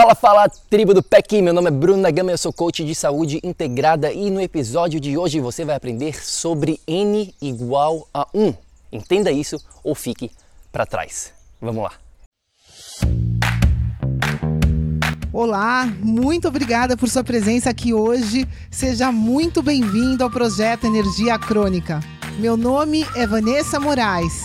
Fala, fala, tribo do PEC! Meu nome é Bruno Nagama, eu sou coach de saúde integrada e no episódio de hoje você vai aprender sobre N igual a 1. Entenda isso ou fique para trás. Vamos lá! Olá, muito obrigada por sua presença aqui hoje. Seja muito bem-vindo ao projeto Energia Crônica. Meu nome é Vanessa Moraes.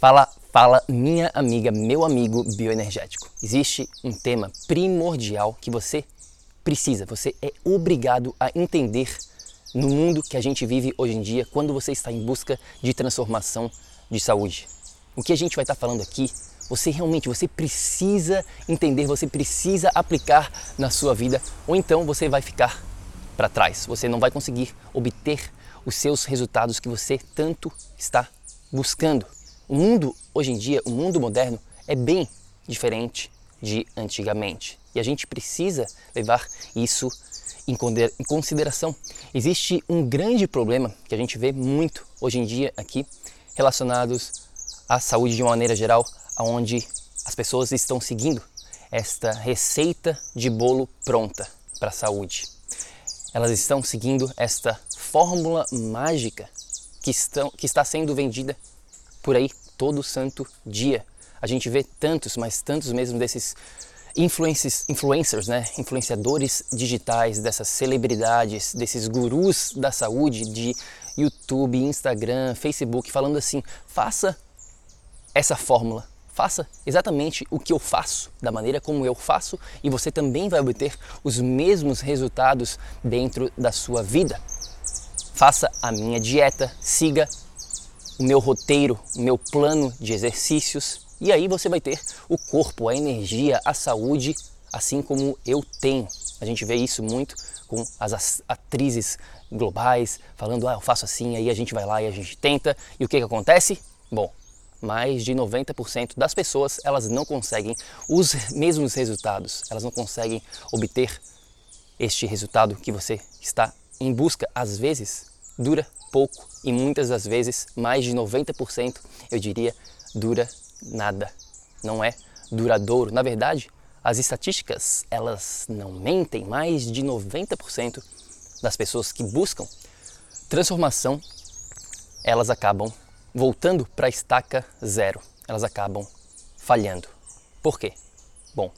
Fala, fala, minha amiga, meu amigo bioenergético. Existe um tema primordial que você precisa, você é obrigado a entender no mundo que a gente vive hoje em dia quando você está em busca de transformação de saúde. O que a gente vai estar falando aqui, você realmente você precisa entender, você precisa aplicar na sua vida, ou então você vai ficar para trás. Você não vai conseguir obter os seus resultados que você tanto está buscando. O mundo hoje em dia, o mundo moderno, é bem diferente de antigamente. E a gente precisa levar isso em consideração. Existe um grande problema que a gente vê muito hoje em dia aqui, relacionados à saúde de uma maneira geral, onde as pessoas estão seguindo esta receita de bolo pronta para a saúde. Elas estão seguindo esta fórmula mágica que, estão, que está sendo vendida por aí todo santo dia. A gente vê tantos, mas tantos mesmo desses influencers, né? influenciadores digitais, dessas celebridades, desses gurus da saúde de YouTube, Instagram, Facebook, falando assim: faça essa fórmula, faça exatamente o que eu faço, da maneira como eu faço, e você também vai obter os mesmos resultados dentro da sua vida. Faça a minha dieta, siga o meu roteiro, o meu plano de exercícios, e aí você vai ter o corpo, a energia, a saúde, assim como eu tenho. A gente vê isso muito com as atrizes globais falando, ah, eu faço assim, aí a gente vai lá e a gente tenta, e o que, que acontece? Bom, mais de 90% das pessoas elas não conseguem os mesmos resultados, elas não conseguem obter este resultado que você está em busca. Às vezes dura pouco e muitas das vezes, mais de 90%, eu diria, dura nada. Não é duradouro. Na verdade, as estatísticas, elas não mentem. Mais de 90% das pessoas que buscam transformação, elas acabam voltando para a estaca zero. Elas acabam falhando. Por quê? Bom,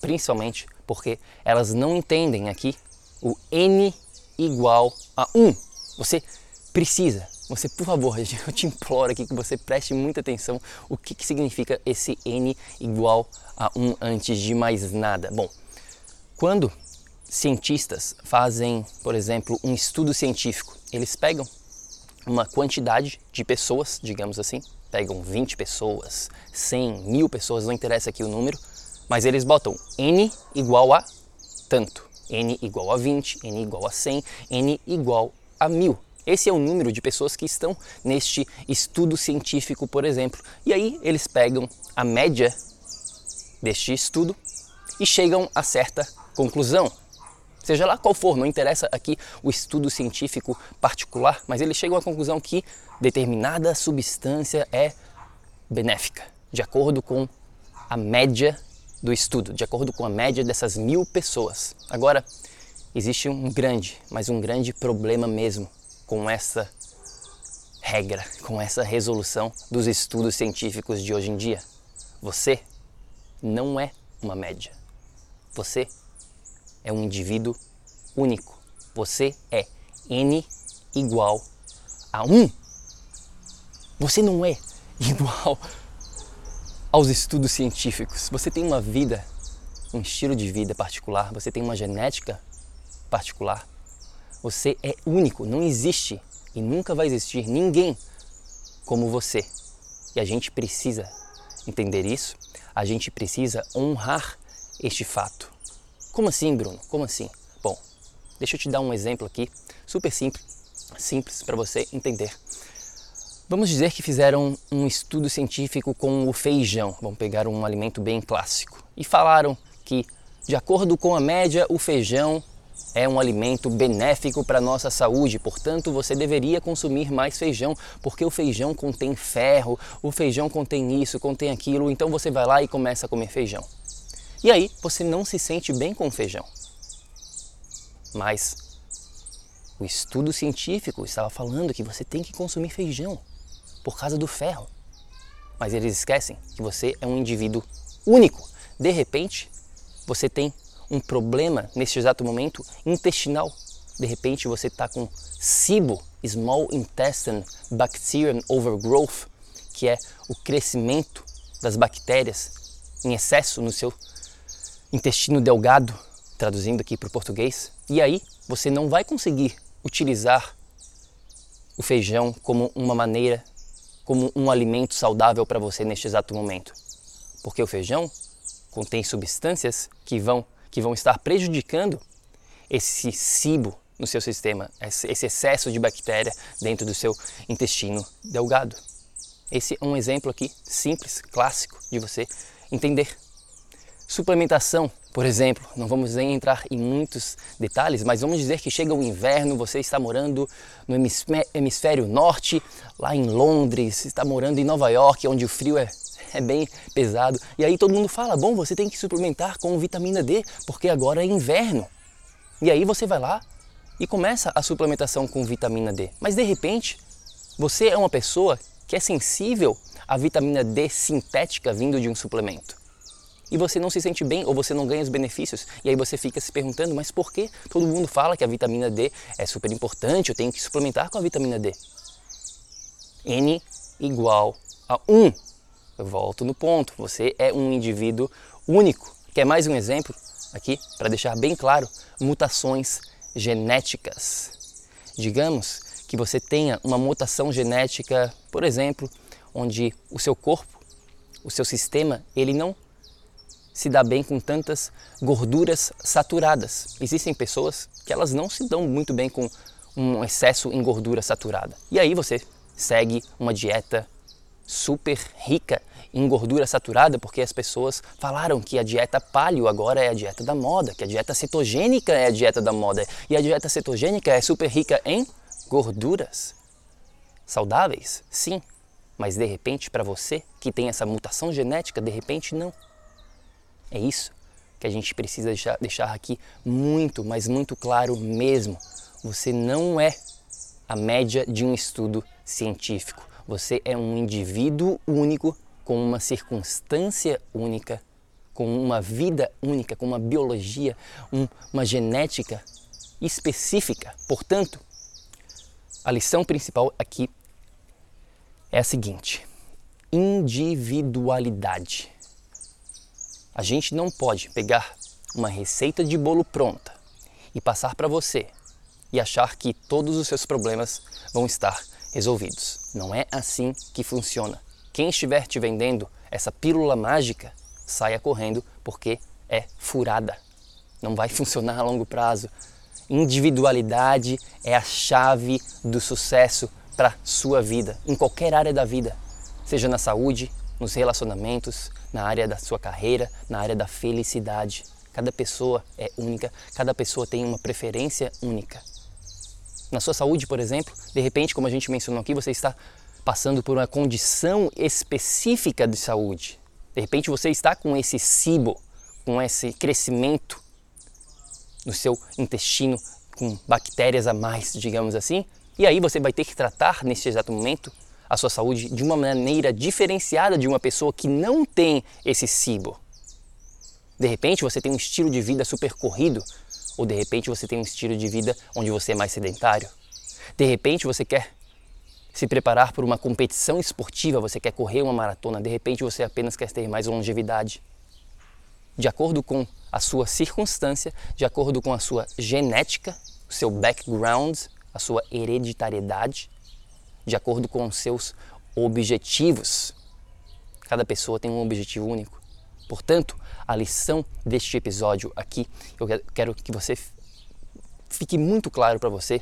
principalmente porque elas não entendem aqui o N igual a 1. Você precisa, você por favor, eu te imploro aqui que você preste muita atenção o que, que significa esse n igual a 1 antes de mais nada. Bom, quando cientistas fazem, por exemplo, um estudo científico, eles pegam uma quantidade de pessoas, digamos assim, pegam 20 pessoas, 100, mil pessoas, não interessa aqui o número, mas eles botam n igual a tanto, n igual a 20, n igual a 100, n igual a mil. Esse é o número de pessoas que estão neste estudo científico, por exemplo. E aí eles pegam a média deste estudo e chegam a certa conclusão. Seja lá qual for, não interessa aqui o estudo científico particular, mas eles chegam à conclusão que determinada substância é benéfica, de acordo com a média do estudo, de acordo com a média dessas mil pessoas. Agora, existe um grande, mas um grande problema mesmo com essa regra, com essa resolução dos estudos científicos de hoje em dia. Você não é uma média. Você é um indivíduo único. Você é N igual a 1. Você não é igual aos estudos científicos. Você tem uma vida, um estilo de vida particular, você tem uma genética particular. Você é único, não existe e nunca vai existir ninguém como você. E a gente precisa entender isso, a gente precisa honrar este fato. Como assim, Bruno? Como assim? Bom, deixa eu te dar um exemplo aqui, super simples, simples para você entender. Vamos dizer que fizeram um estudo científico com o feijão. Vamos pegar um alimento bem clássico e falaram que, de acordo com a média, o feijão é um alimento benéfico para a nossa saúde, portanto você deveria consumir mais feijão, porque o feijão contém ferro, o feijão contém isso, contém aquilo, então você vai lá e começa a comer feijão. E aí você não se sente bem com feijão. Mas o estudo científico estava falando que você tem que consumir feijão por causa do ferro. Mas eles esquecem que você é um indivíduo único. De repente, você tem um problema neste exato momento intestinal. De repente você está com SIBO, Small Intestine Bacterial Overgrowth, que é o crescimento das bactérias em excesso no seu intestino delgado, traduzindo aqui para o português. E aí você não vai conseguir utilizar o feijão como uma maneira, como um alimento saudável para você neste exato momento. Porque o feijão contém substâncias que vão que vão estar prejudicando esse cibo no seu sistema, esse excesso de bactéria dentro do seu intestino delgado. Esse é um exemplo aqui simples, clássico de você entender. Suplementação, por exemplo, não vamos entrar em muitos detalhes, mas vamos dizer que chega o inverno, você está morando no hemisfério norte, lá em Londres, está morando em Nova York, onde o frio é é bem pesado. E aí todo mundo fala: bom, você tem que suplementar com vitamina D, porque agora é inverno. E aí você vai lá e começa a suplementação com vitamina D. Mas de repente, você é uma pessoa que é sensível à vitamina D sintética vindo de um suplemento. E você não se sente bem ou você não ganha os benefícios. E aí você fica se perguntando, mas por que todo mundo fala que a vitamina D é super importante, eu tenho que suplementar com a vitamina D? N igual a 1. Eu volto no ponto, você é um indivíduo único. Quer mais um exemplo aqui para deixar bem claro? Mutações genéticas. Digamos que você tenha uma mutação genética, por exemplo, onde o seu corpo, o seu sistema, ele não se dá bem com tantas gorduras saturadas. Existem pessoas que elas não se dão muito bem com um excesso em gordura saturada. E aí você segue uma dieta super rica em gordura saturada, porque as pessoas falaram que a dieta paleo agora é a dieta da moda, que a dieta cetogênica é a dieta da moda. E a dieta cetogênica é super rica em gorduras. Saudáveis? Sim. Mas de repente, para você que tem essa mutação genética, de repente não. É isso que a gente precisa deixar, aqui muito, mas muito claro mesmo. Você não é a média de um estudo científico. Você é um indivíduo único com uma circunstância única, com uma vida única, com uma biologia, um, uma genética específica. Portanto, a lição principal aqui é a seguinte: individualidade. A gente não pode pegar uma receita de bolo pronta e passar para você e achar que todos os seus problemas vão estar resolvidos. Não é assim que funciona. Quem estiver te vendendo essa pílula mágica, saia correndo porque é furada. Não vai funcionar a longo prazo. Individualidade é a chave do sucesso para sua vida, em qualquer área da vida, seja na saúde, nos relacionamentos, na área da sua carreira, na área da felicidade. Cada pessoa é única, cada pessoa tem uma preferência única. Na sua saúde, por exemplo, de repente, como a gente mencionou aqui, você está passando por uma condição específica de saúde. De repente você está com esse cibo, com esse crescimento no seu intestino, com bactérias a mais, digamos assim, E aí você vai ter que tratar neste exato momento a sua saúde de uma maneira diferenciada de uma pessoa que não tem esse SIBO. De repente você tem um estilo de vida super corrido, ou de repente você tem um estilo de vida onde você é mais sedentário. De repente você quer se preparar para uma competição esportiva, você quer correr uma maratona, de repente você apenas quer ter mais longevidade. De acordo com a sua circunstância, de acordo com a sua genética, o seu background, a sua hereditariedade, de acordo com seus objetivos. Cada pessoa tem um objetivo único. Portanto, a lição deste episódio aqui, eu quero que você fique muito claro para você,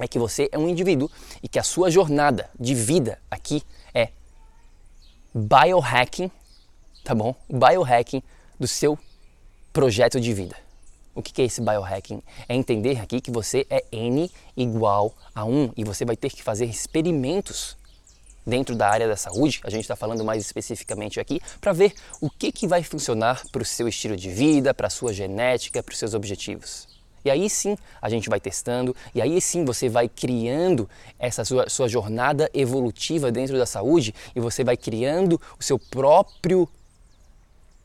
é que você é um indivíduo e que a sua jornada de vida aqui é biohacking, tá bom? Biohacking do seu projeto de vida. O que é esse biohacking? É entender aqui que você é N igual a 1 e você vai ter que fazer experimentos dentro da área da saúde, a gente está falando mais especificamente aqui, para ver o que, que vai funcionar para o seu estilo de vida, para a sua genética, para os seus objetivos. E aí sim a gente vai testando, e aí sim você vai criando essa sua, sua jornada evolutiva dentro da saúde e você vai criando o seu próprio,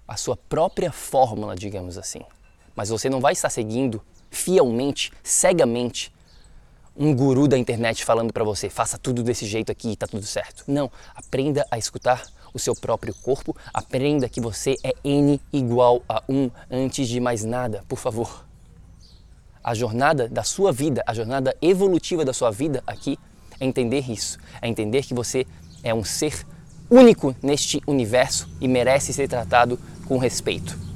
a sua própria fórmula, digamos assim. Mas você não vai estar seguindo fielmente, cegamente, um guru da internet falando para você, faça tudo desse jeito aqui e tá tudo certo. Não, aprenda a escutar o seu próprio corpo, aprenda que você é N igual a 1 antes de mais nada, por favor. A jornada da sua vida, a jornada evolutiva da sua vida aqui é entender isso, é entender que você é um ser único neste universo e merece ser tratado com respeito.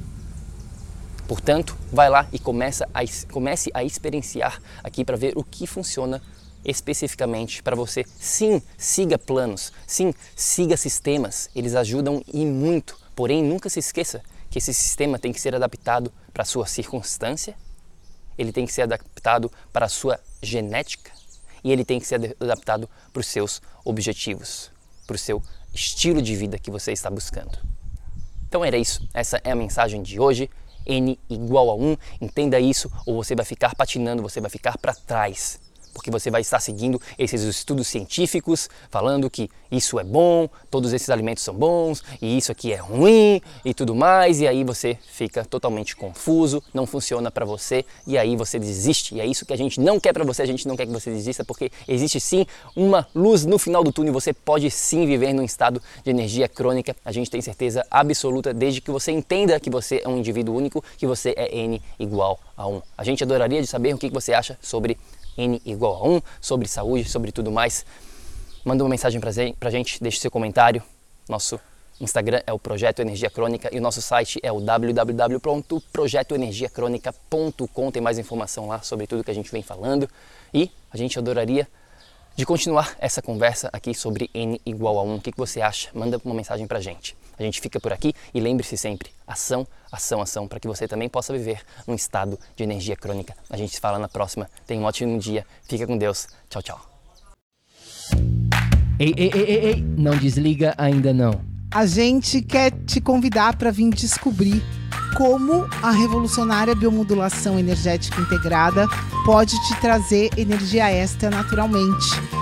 Portanto, vai lá e começa a, comece a experienciar aqui para ver o que funciona especificamente para você. Sim, siga planos, sim, siga sistemas, eles ajudam e muito. Porém, nunca se esqueça que esse sistema tem que ser adaptado para a sua circunstância, ele tem que ser adaptado para a sua genética e ele tem que ser adaptado para os seus objetivos, para o seu estilo de vida que você está buscando. Então era isso, essa é a mensagem de hoje n igual a 1, entenda isso ou você vai ficar patinando, você vai ficar para trás porque você vai estar seguindo esses estudos científicos falando que isso é bom, todos esses alimentos são bons e isso aqui é ruim e tudo mais, e aí você fica totalmente confuso, não funciona para você e aí você desiste. E é isso que a gente não quer para você, a gente não quer que você desista porque existe sim uma luz no final do túnel, você pode sim viver num estado de energia crônica. A gente tem certeza absoluta desde que você entenda que você é um indivíduo único, que você é N igual a 1. A gente adoraria de saber o que você acha sobre N igual a 1, sobre saúde, sobre tudo mais, manda uma mensagem pra gente, deixe seu comentário. Nosso Instagram é o Projeto Energia Crônica e o nosso site é o www.projetoenergiacronica.com. Tem mais informação lá sobre tudo que a gente vem falando e a gente adoraria de continuar essa conversa aqui sobre N igual a 1. O que, que você acha? Manda uma mensagem pra gente. A gente fica por aqui e lembre-se sempre: ação, ação, ação, para que você também possa viver num estado de energia crônica. A gente se fala na próxima. Tenha um ótimo dia. Fica com Deus. Tchau, tchau. Ei, ei, ei, ei, ei. não desliga ainda não. A gente quer te convidar para vir descobrir como a revolucionária biomodulação energética integrada pode te trazer energia extra naturalmente